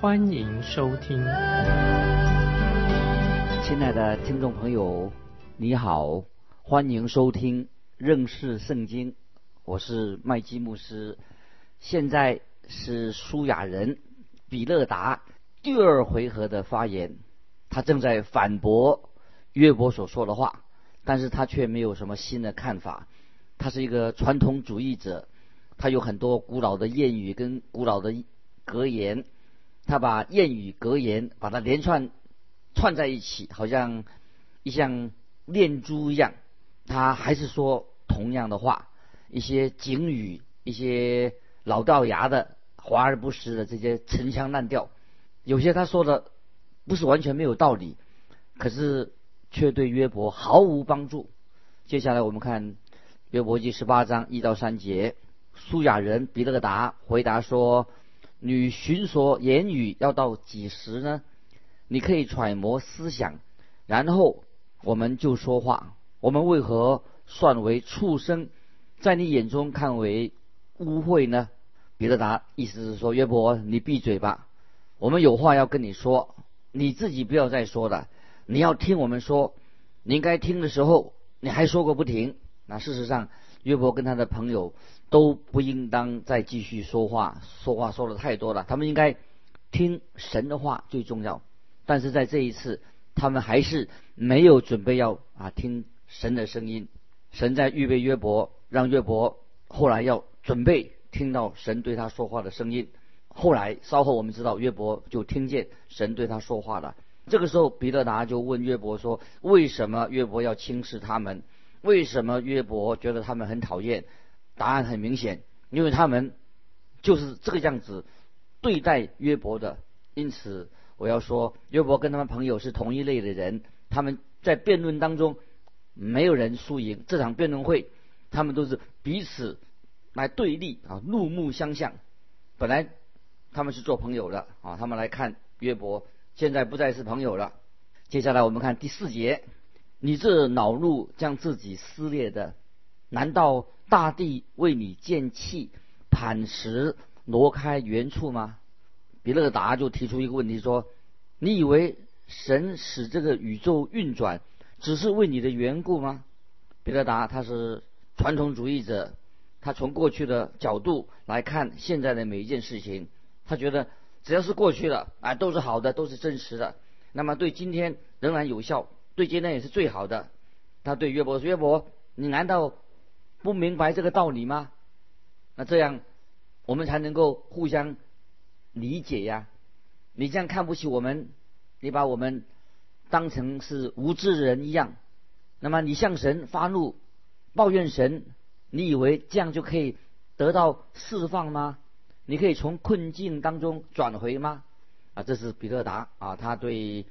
欢迎收听。亲爱的听众朋友，你好，欢迎收听认识圣经，我是麦基牧师。现在是苏亚人比勒达第二回合的发言，他正在反驳约伯所说的话，但是他却没有什么新的看法。他是一个传统主义者，他有很多古老的谚语跟古老的格言，他把谚语格言把它连串串在一起，好像一像念珠一样。他还是说同样的话，一些警语，一些。老掉牙的、华而不实的这些陈腔滥调，有些他说的不是完全没有道理，可是却对约伯毫无帮助。接下来我们看约伯记十八章一到三节，苏雅人比勒达回答说：“你寻索言语要到几时呢？你可以揣摩思想，然后我们就说话。我们为何算为畜生，在你眼中看为？”污秽呢？彼得达意思是说，约伯，你闭嘴吧，我们有话要跟你说，你自己不要再说了，你要听我们说，你应该听的时候，你还说个不停。那事实上，约伯跟他的朋友都不应当再继续说话，说话说的太多了，他们应该听神的话最重要。但是在这一次，他们还是没有准备要啊听神的声音。神在预备约伯，让约伯后来要。准备听到神对他说话的声音。后来稍后我们知道约伯就听见神对他说话了。这个时候彼得达就问约伯说：“为什么约伯要轻视他们？为什么约伯觉得他们很讨厌？”答案很明显，因为他们就是这个样子对待约伯的。因此我要说，约伯跟他们朋友是同一类的人。他们在辩论当中没有人输赢，这场辩论会他们都是彼此。来对立啊，怒目相向。本来他们是做朋友的啊，他们来看约伯，现在不再是朋友了。接下来我们看第四节：你这恼怒将自己撕裂的，难道大地为你建砌，磐石挪开原处吗？比勒达就提出一个问题说：你以为神使这个宇宙运转，只是为你的缘故吗？比勒达他是传统主义者。他从过去的角度来看现在的每一件事情，他觉得只要是过去的，啊，都是好的，都是真实的。那么对今天仍然有效，对今天也是最好的。他对约伯说：“约伯，你难道不明白这个道理吗？那这样我们才能够互相理解呀。你这样看不起我们，你把我们当成是无知人一样，那么你向神发怒，抱怨神。”你以为这样就可以得到释放吗？你可以从困境当中转回吗？啊，这是彼得达啊，他对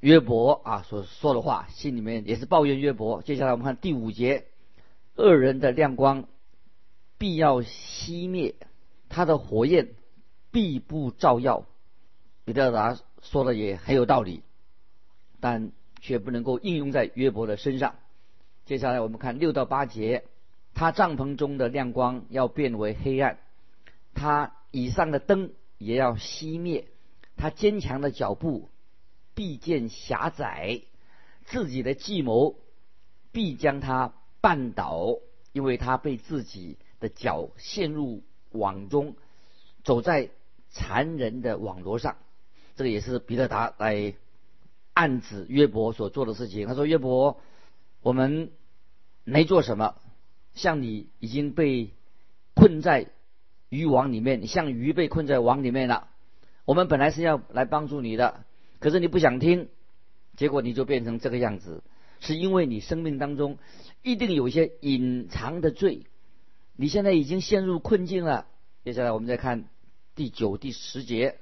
约伯啊所说的话，心里面也是抱怨约伯。接下来我们看第五节，恶人的亮光必要熄灭，他的火焰必不照耀。彼得达说的也很有道理，但却不能够应用在约伯的身上。接下来我们看六到八节。他帐篷中的亮光要变为黑暗，他以上的灯也要熄灭，他坚强的脚步必见狭窄，自己的计谋必将他绊倒，因为他被自己的脚陷入网中，走在残忍的网络上。这个也是彼得达来暗指约伯所做的事情。他说：“约伯，我们没做什么。”像你已经被困在渔网里面，像鱼被困在网里面了。我们本来是要来帮助你的，可是你不想听，结果你就变成这个样子，是因为你生命当中一定有一些隐藏的罪。你现在已经陷入困境了。接下来我们再看第九、第十节：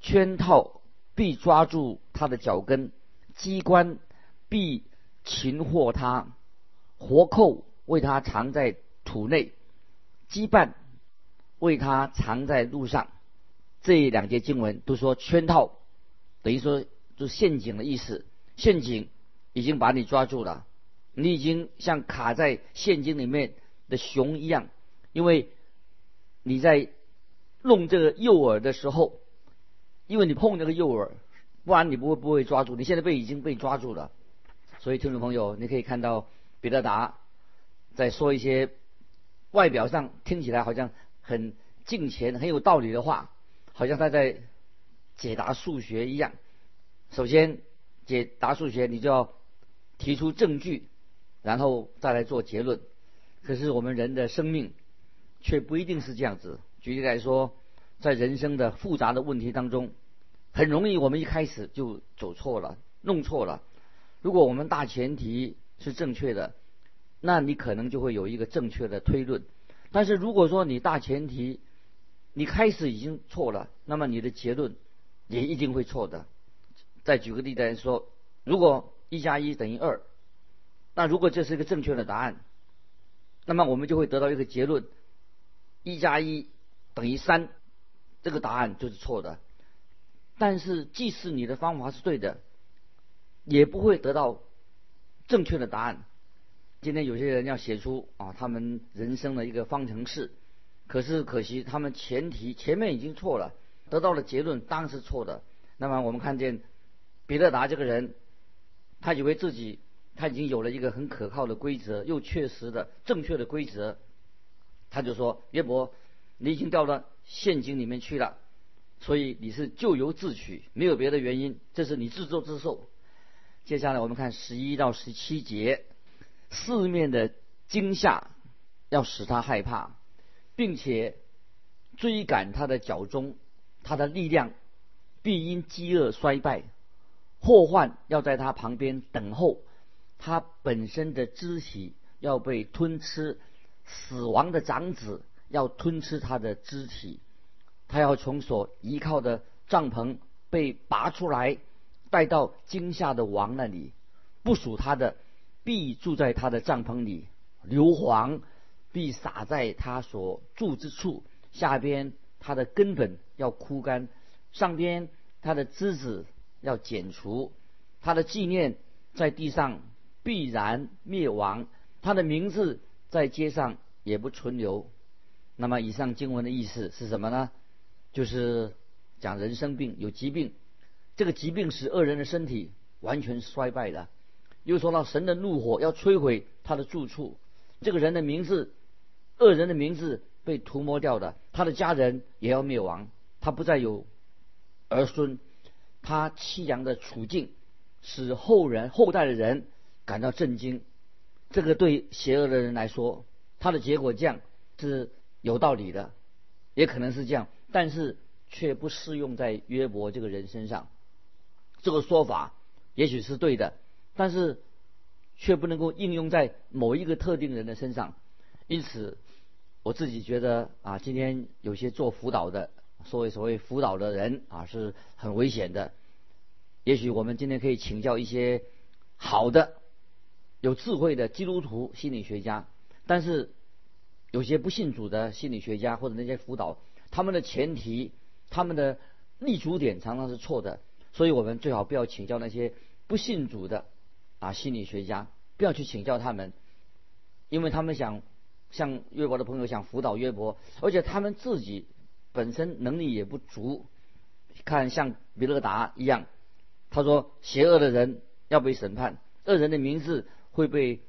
圈套必抓住他的脚跟，机关必擒获他，活扣为他藏在土内，羁绊为他藏在路上。这两节经文都说圈套，等于说就陷阱的意思。陷阱已经把你抓住了，你已经像卡在陷阱里面的熊一样，因为你在弄这个诱饵的时候，因为你碰那个诱饵，不然你不会不会抓住。你现在被已经被抓住了，所以听众朋友，你可以看到彼得达在说一些外表上听起来好像很敬虔、很有道理的话。好像他在解答数学一样。首先解答数学，你就要提出证据，然后再来做结论。可是我们人的生命却不一定是这样子。举例来说，在人生的复杂的问题当中，很容易我们一开始就走错了、弄错了。如果我们大前提是正确的，那你可能就会有一个正确的推论。但是如果说你大前提，你开始已经错了，那么你的结论也一定会错的。再举个例子来说，如果一加一等于二，那如果这是一个正确的答案，那么我们就会得到一个结论：一加一等于三，这个答案就是错的。但是，即使你的方法是对的，也不会得到正确的答案。今天有些人要写出啊，他们人生的一个方程式。可是可惜，他们前提前面已经错了，得到的结论当然是错的。那么我们看见彼得达这个人，他以为自己他已经有了一个很可靠的规则，又确实的正确的规则，他就说：“约伯，你已经掉到陷阱里面去了，所以你是咎由自取，没有别的原因，这是你自作自受。”接下来我们看十一到十七节，四面的惊吓要使他害怕。并且追赶他的脚中，他的力量必因饥饿衰败，祸患要在他旁边等候，他本身的肢体要被吞吃，死亡的长子要吞吃他的肢体，他要从所依靠的帐篷被拔出来，带到惊吓的王那里，不属他的必住在他的帐篷里，硫磺。必撒在他所住之处，下边他的根本要枯干，上边他的枝子要剪除，他的纪念在地上必然灭亡，他的名字在街上也不存留。那么以上经文的意思是什么呢？就是讲人生病有疾病，这个疾病使恶人的身体完全衰败了。又说到神的怒火要摧毁他的住处，这个人的名字。恶人的名字被涂抹掉的，他的家人也要灭亡，他不再有儿孙，他凄凉的处境使后人后代的人感到震惊。这个对邪恶的人来说，他的结果这样是有道理的，也可能是这样，但是却不适用在约伯这个人身上。这个说法也许是对的，但是却不能够应用在某一个特定人的身上，因此。我自己觉得啊，今天有些做辅导的，所谓所谓辅导的人啊，是很危险的。也许我们今天可以请教一些好的、有智慧的基督徒心理学家，但是有些不信主的心理学家或者那些辅导，他们的前提、他们的立足点常常是错的。所以我们最好不要请教那些不信主的啊心理学家，不要去请教他们，因为他们想。像约伯的朋友想辅导约伯，而且他们自己本身能力也不足。看像比勒达一样，他说邪恶的人要被审判，恶人的名字会被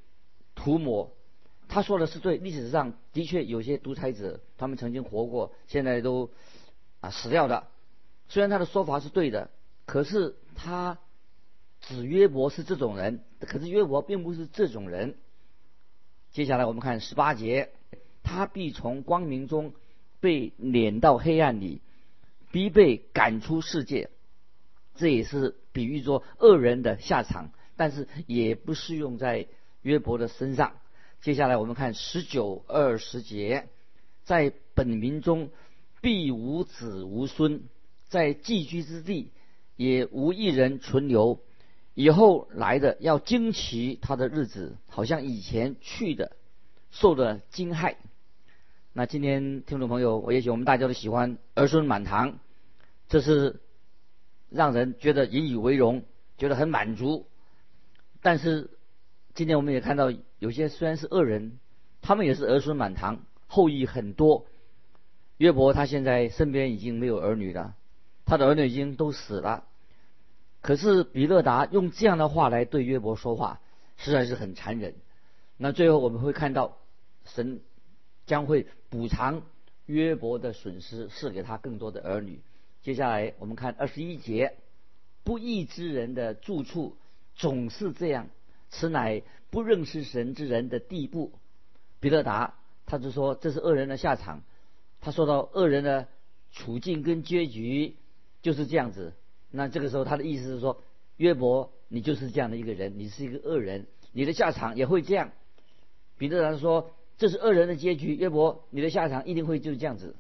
涂抹。他说的是对，历史上的确有些独裁者，他们曾经活过，现在都啊死掉的。虽然他的说法是对的，可是他指约伯是这种人，可是约伯并不是这种人。接下来我们看十八节，他必从光明中被撵到黑暗里，必被赶出世界。这也是比喻说恶人的下场，但是也不适用在约伯的身上。接下来我们看十九二十节，在本民中必无子无孙，在寄居之地也无一人存留。以后来的要惊奇他的日子，好像以前去的受的惊骇。那今天听众朋友，我也许我们大家都喜欢儿孙满堂，这是让人觉得引以为荣，觉得很满足。但是今天我们也看到，有些虽然是恶人，他们也是儿孙满堂，后裔很多。约伯他现在身边已经没有儿女了，他的儿女已经都死了。可是比勒达用这样的话来对约伯说话，实在是很残忍。那最后我们会看到神。将会补偿约伯的损失，赐给他更多的儿女。接下来我们看二十一节，不义之人的住处总是这样，此乃不认识神之人的地步。彼得达他就说这是恶人的下场。他说到恶人的处境跟结局就是这样子。那这个时候他的意思是说，约伯你就是这样的一个人，你是一个恶人，你的下场也会这样。彼得达说。这是恶人的结局，约伯，你的下场一定会就是这样子。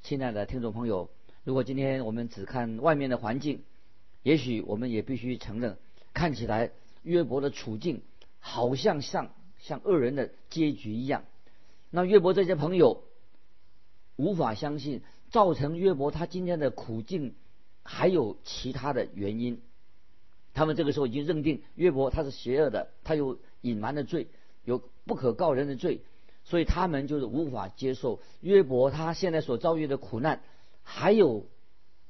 亲爱的听众朋友，如果今天我们只看外面的环境，也许我们也必须承认，看起来约伯的处境好像像像恶人的结局一样。那约伯这些朋友无法相信，造成约伯他今天的苦境还有其他的原因。他们这个时候已经认定约伯他是邪恶的，他有隐瞒的罪，有不可告人的罪。所以他们就是无法接受约伯他现在所遭遇的苦难，还有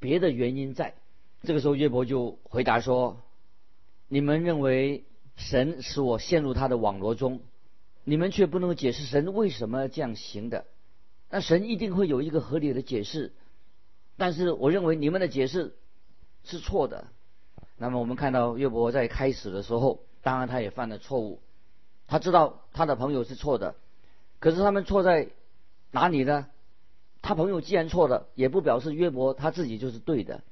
别的原因在。这个时候约伯就回答说：“你们认为神使我陷入他的网罗中，你们却不能解释神为什么这样行的。那神一定会有一个合理的解释，但是我认为你们的解释是错的。那么我们看到约伯在开始的时候，当然他也犯了错误，他知道他的朋友是错的。”可是他们错在哪里呢？他朋友既然错了，也不表示约伯他自己就是对的，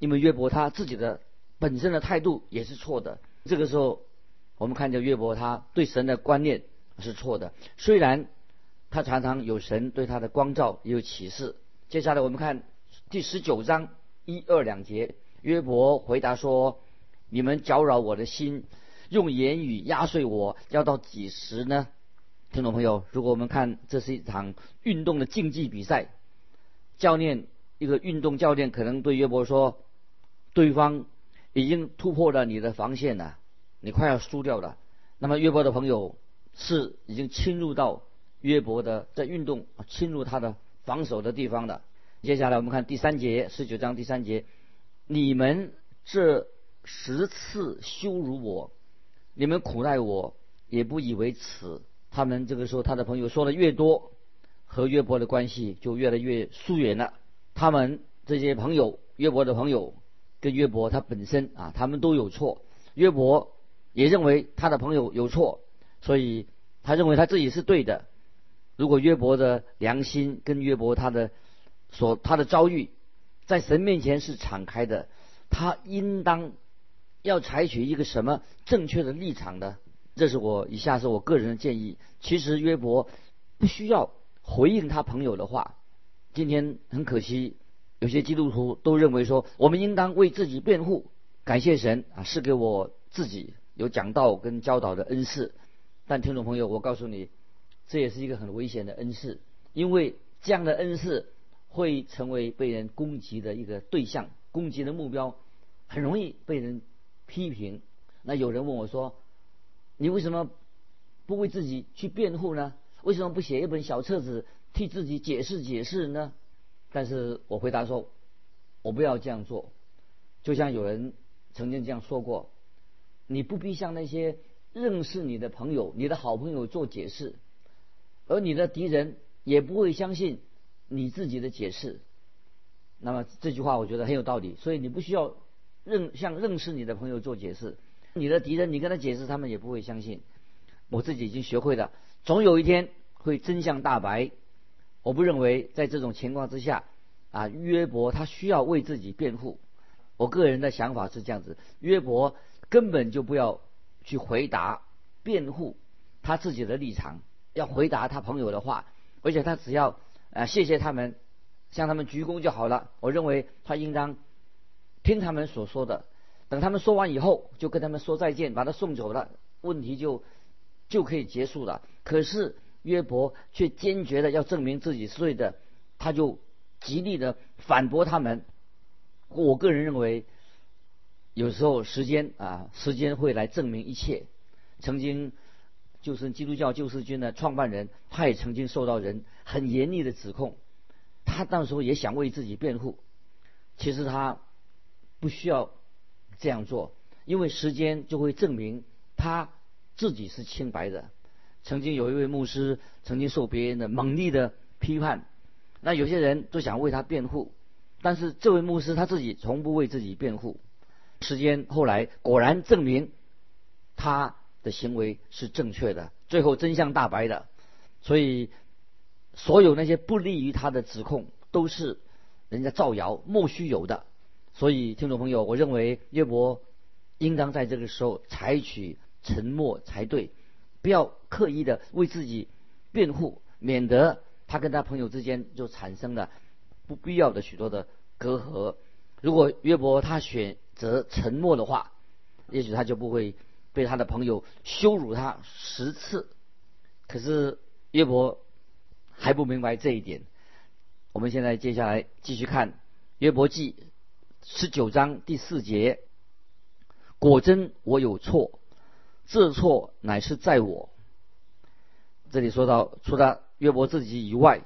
因为约伯他自己的本身的态度也是错的。这个时候，我们看见约伯他对神的观念是错的。虽然他常常有神对他的光照，也有启示。接下来我们看第十九章一二两节，约伯回答说：“你们搅扰我的心，用言语压碎我，要到几时呢？”听众朋友，如果我们看这是一场运动的竞技比赛，教练一个运动教练可能对约伯说：“对方已经突破了你的防线了，你快要输掉了。”那么约伯的朋友是已经侵入到约伯的在运动侵入他的防守的地方了。接下来我们看第三节十九章第三节：“你们这十次羞辱我，你们苦待我，也不以为耻。”他们这个时候，他的朋友说的越多，和约伯的关系就越来越疏远了。他们这些朋友，约伯的朋友，跟约伯他本身啊，他们都有错。约伯也认为他的朋友有错，所以他认为他自己是对的。如果约伯的良心跟约伯他的所他的遭遇，在神面前是敞开的，他应当要采取一个什么正确的立场呢？这是我以下是我个人的建议。其实约伯不需要回应他朋友的话。今天很可惜，有些基督徒都认为说，我们应当为自己辩护。感谢神啊，是给我自己有讲道跟教导的恩赐。但听众朋友，我告诉你，这也是一个很危险的恩赐，因为这样的恩赐会成为被人攻击的一个对象，攻击的目标，很容易被人批评。那有人问我说。你为什么不为自己去辩护呢？为什么不写一本小册子替自己解释解释呢？但是我回答说，我不要这样做。就像有人曾经这样说过，你不必向那些认识你的朋友、你的好朋友做解释，而你的敌人也不会相信你自己的解释。那么这句话我觉得很有道理，所以你不需要认向认识你的朋友做解释。你的敌人，你跟他解释，他们也不会相信。我自己已经学会了，总有一天会真相大白。我不认为在这种情况之下，啊，约伯他需要为自己辩护。我个人的想法是这样子：约伯根本就不要去回答辩护他自己的立场，要回答他朋友的话，而且他只要啊谢谢他们，向他们鞠躬就好了。我认为他应当听他们所说的。等他们说完以后，就跟他们说再见，把他送走了，问题就就可以结束了。可是约伯却坚决的要证明自己是对的，他就极力的反驳他们。我个人认为，有时候时间啊，时间会来证明一切。曾经就是基督教救世军的创办人，他也曾经受到人很严厉的指控，他那时候也想为自己辩护，其实他不需要。这样做，因为时间就会证明他自己是清白的。曾经有一位牧师曾经受别人的猛烈的批判，那有些人都想为他辩护，但是这位牧师他自己从不为自己辩护。时间后来果然证明他的行为是正确的，最后真相大白的。所以所有那些不利于他的指控都是人家造谣，莫须有的。所以，听众朋友，我认为约伯应当在这个时候采取沉默才对，不要刻意的为自己辩护，免得他跟他朋友之间就产生了不必要的许多的隔阂。如果约伯他选择沉默的话，也许他就不会被他的朋友羞辱他十次。可是约伯还不明白这一点。我们现在接下来继续看约伯记。十九章第四节，果真我有错，这错乃是在我。这里说到，除了约伯自己以外，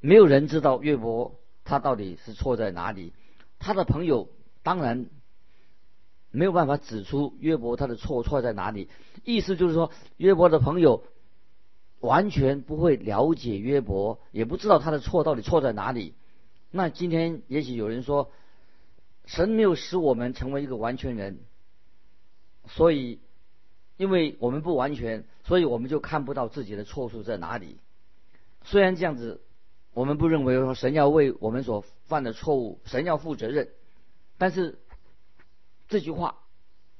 没有人知道约伯他到底是错在哪里。他的朋友当然没有办法指出约伯他的错错在哪里。意思就是说，约伯的朋友完全不会了解约伯，也不知道他的错到底错在哪里。那今天也许有人说。神没有使我们成为一个完全人，所以，因为我们不完全，所以我们就看不到自己的错处在哪里。虽然这样子，我们不认为说神要为我们所犯的错误，神要负责任，但是这句话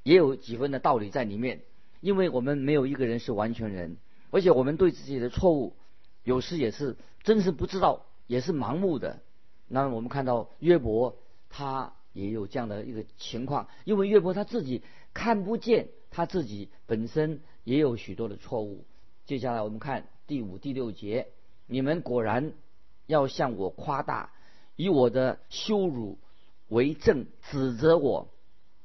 也有几分的道理在里面，因为我们没有一个人是完全人，而且我们对自己的错误有时也是真是不知道，也是盲目的。那我们看到约伯他。也有这样的一个情况，因为约伯他自己看不见他自己本身也有许多的错误。接下来我们看第五、第六节，你们果然要向我夸大，以我的羞辱为证，指责我，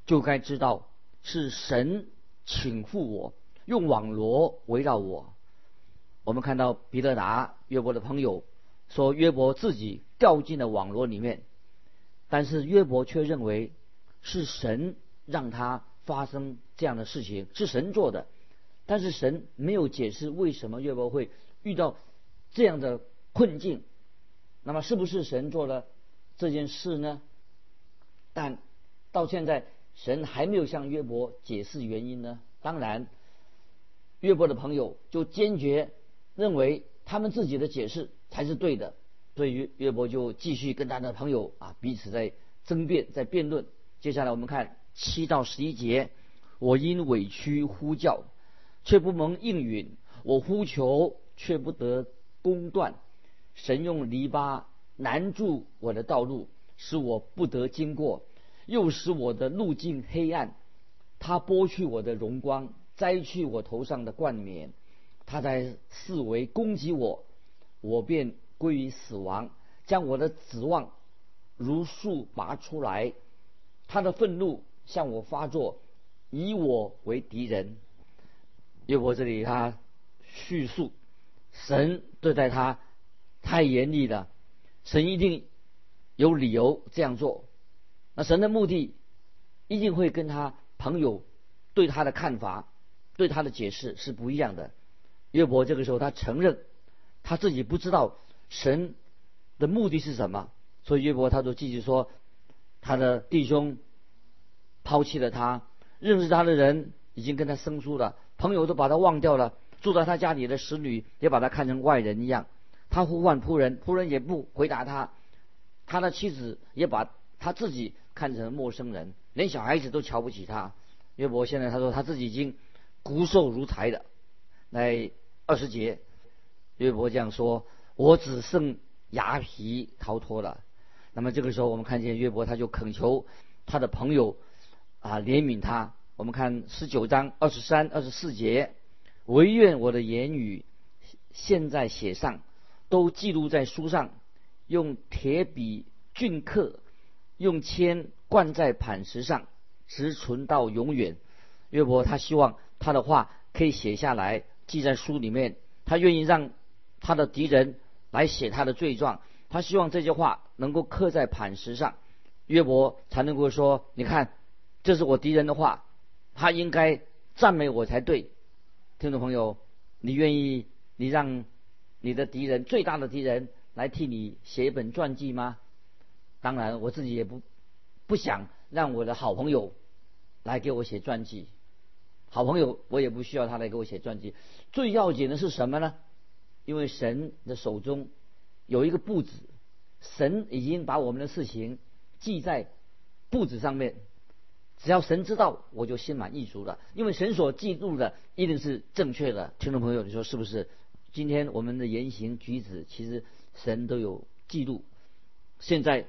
就该知道是神请负我，用网罗围绕我。我们看到彼得达约伯的朋友说，约伯自己掉进了网罗里面。但是约伯却认为是神让他发生这样的事情，是神做的。但是神没有解释为什么约伯会遇到这样的困境。那么是不是神做了这件事呢？但到现在神还没有向约伯解释原因呢。当然，约伯的朋友就坚决认为他们自己的解释才是对的。所以约约伯就继续跟他的朋友啊彼此在争辩，在辩论。接下来我们看七到十一节：我因委屈呼叫，却不蒙应允；我呼求，却不得公断。神用篱笆拦住我的道路，使我不得经过；又使我的路径黑暗。他剥去我的荣光，摘去我头上的冠冕。他在四围攻击我，我便。归于死亡，将我的指望如树拔出来。他的愤怒向我发作，以我为敌人。约伯这里他叙述，神对待他太严厉了，神一定有理由这样做。那神的目的一定会跟他朋友对他的看法、对他的解释是不一样的。约伯这个时候他承认他自己不知道。神的目的是什么？所以约伯他就继续说，他的弟兄抛弃了他，认识他的人已经跟他生疏了，朋友都把他忘掉了，住在他家里的使女也把他看成外人一样。他呼唤仆人，仆人也不回答他。他的妻子也把他自己看成陌生人，连小孩子都瞧不起他。约伯现在他说他自己已经骨瘦如柴了。来二十节，约伯这样说。我只剩牙皮逃脱了。那么这个时候，我们看见约伯，他就恳求他的朋友啊怜悯他。我们看十九章二十三、二十四节，唯愿我的言语现在写上，都记录在书上，用铁笔镌刻，用铅灌在磐石上，直存到永远。约伯他希望他的话可以写下来，记在书里面。他愿意让他的敌人来写他的罪状，他希望这些话能够刻在磐石上，约伯才能够说：“你看，这是我敌人的话。”他应该赞美我才对，听众朋友，你愿意你让你的敌人最大的敌人来替你写一本传记吗？当然，我自己也不不想让我的好朋友来给我写传记。好朋友，我也不需要他来给我写传记。最要紧的是什么呢？因为神的手中有一个簿子，神已经把我们的事情记在簿子上面。只要神知道，我就心满意足了。因为神所记录的一定是正确的。听众朋友，你说是不是？今天我们的言行举止，其实神都有记录。现在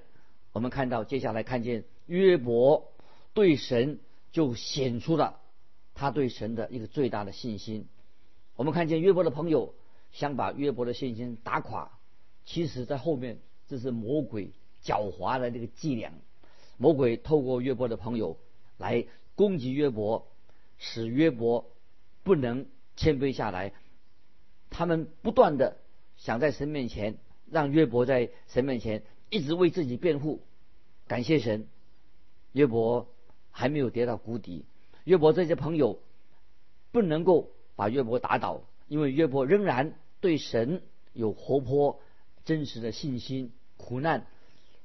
我们看到，接下来看见约伯对神就显出了他对神的一个最大的信心。我们看见约伯的朋友想把约伯的信心打垮，其实在后面这是魔鬼狡猾的这个伎俩。魔鬼透过约伯的朋友。来攻击约伯，使约伯不能谦卑下来。他们不断的想在神面前让约伯在神面前一直为自己辩护。感谢神，约伯还没有跌到谷底。约伯这些朋友不能够把约伯打倒，因为约伯仍然对神有活泼真实的信心。苦难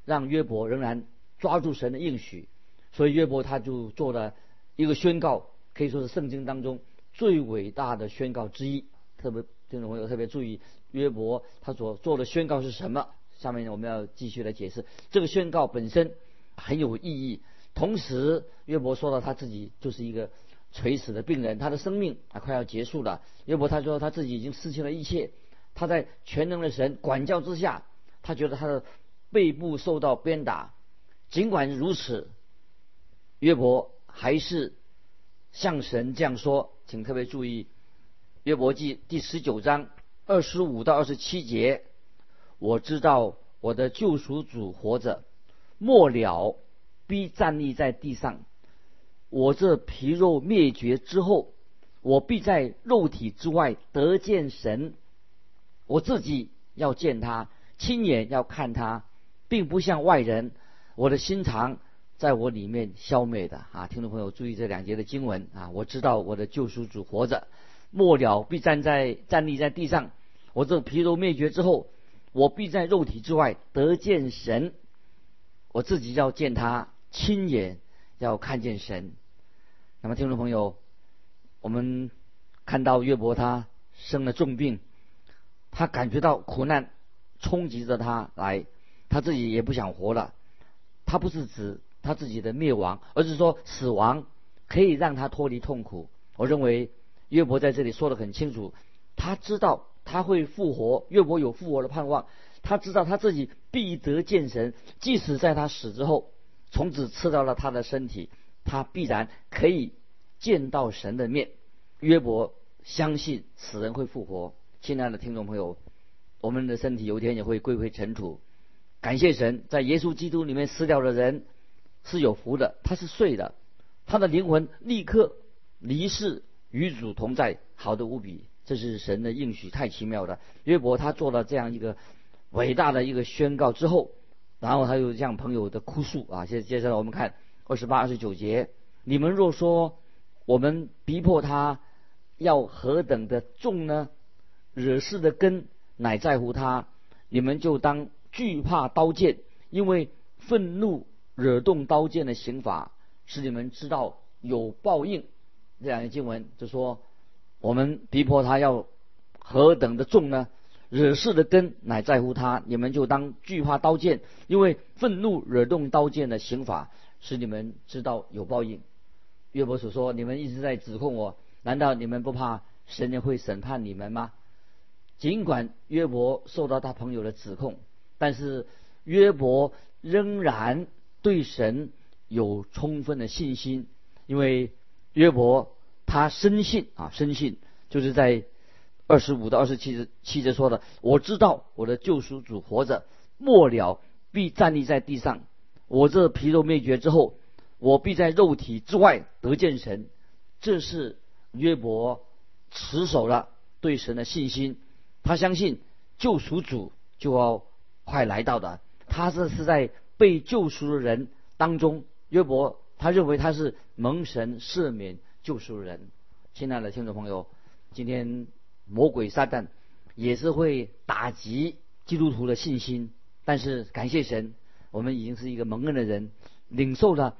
让约伯仍然抓住神的应许。所以约伯他就做了一个宣告，可以说是圣经当中最伟大的宣告之一。特别听众朋友特别注意，约伯他所做的宣告是什么？下面我们要继续来解释。这个宣告本身很有意义。同时，约伯说到他自己就是一个垂死的病人，他的生命啊快要结束了。约伯他说他自己已经失去了一切，他在全能的神管教之下，他觉得他的背部受到鞭打。尽管如此。约伯还是向神这样说，请特别注意《约伯记》第十九章二十五到二十七节。我知道我的救赎主活着，末了必站立在地上。我这皮肉灭绝之后，我必在肉体之外得见神。我自己要见他，亲眼要看他，并不像外人。我的心肠。在我里面消灭的啊，听众朋友注意这两节的经文啊，我知道我的救赎主活着，末了必站在站立在地上。我这皮肉灭绝之后，我必在肉体之外得见神。我自己要见他，亲眼要看见神。那么听众朋友，我们看到岳伯他生了重病，他感觉到苦难冲击着他来，他自己也不想活了。他不是指。他自己的灭亡，而是说死亡可以让他脱离痛苦。我认为约伯在这里说的很清楚，他知道他会复活，约伯有复活的盼望。他知道他自己必得见神，即使在他死之后，从此吃到了他的身体，他必然可以见到神的面。约伯相信死人会复活。亲爱的听众朋友，我们的身体有一天也会归回尘土。感谢神，在耶稣基督里面死掉的人。是有福的，他是睡的，他的灵魂立刻离世，与主同在，好的无比。这是神的应许，太奇妙了。约伯他做了这样一个伟大的一个宣告之后，然后他又向朋友的哭诉啊。接接下来我们看二十八、二十九节：你们若说我们逼迫他要何等的重呢？惹事的根乃在乎他，你们就当惧怕刀剑，因为愤怒。惹动刀剑的刑罚，使你们知道有报应。这两个经文就说，我们逼迫他要何等的重呢？惹事的根乃在乎他，你们就当惧怕刀剑，因为愤怒惹动刀剑的刑罚，使你们知道有报应。约伯所说，你们一直在指控我，难道你们不怕神也会审判你们吗？尽管约伯受到他朋友的指控，但是约伯仍然。对神有充分的信心，因为约伯他深信啊，深信就是在二十五到二十七节七节说的，我知道我的救赎主活着，末了必站立在地上。我这皮肉灭绝之后，我必在肉体之外得见神。这是约伯持守了对神的信心，他相信救赎主就要快来到的。他这是在被救赎的人当中，约伯他认为他是蒙神赦免救赎的人。亲爱的听众朋友，今天魔鬼撒旦也是会打击基督徒的信心，但是感谢神。我们已经是一个蒙恩的人，领受了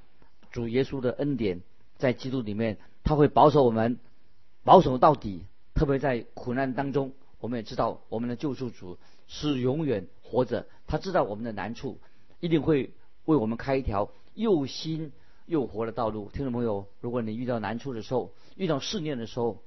主耶稣的恩典，在基督里面，他会保守我们，保守到底。特别在苦难当中，我们也知道我们的救赎主是永远活着，他知道我们的难处，一定会为我们开一条又新又活的道路。听众朋友，如果你遇到难处的时候，遇到试炼的时候，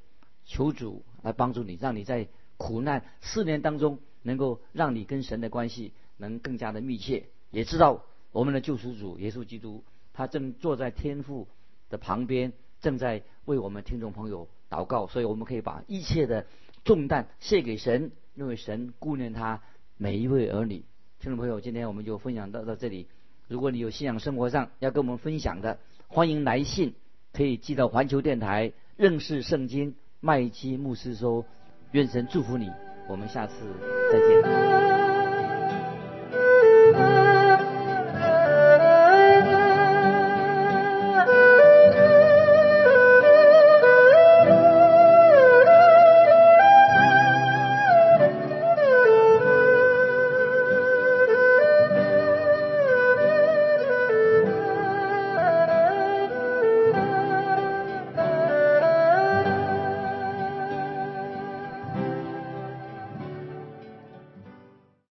求主来帮助你，让你在苦难试炼当中，能够让你跟神的关系能更加的密切。也知道我们的救赎主耶稣基督，他正坐在天父的旁边，正在为我们听众朋友祷告，所以我们可以把一切的重担卸给神，因为神顾念他每一位儿女。听众朋友，今天我们就分享到到这里。如果你有信仰生活上要跟我们分享的，欢迎来信，可以寄到环球电台认识圣经麦基牧师说，愿神祝福你，我们下次再见。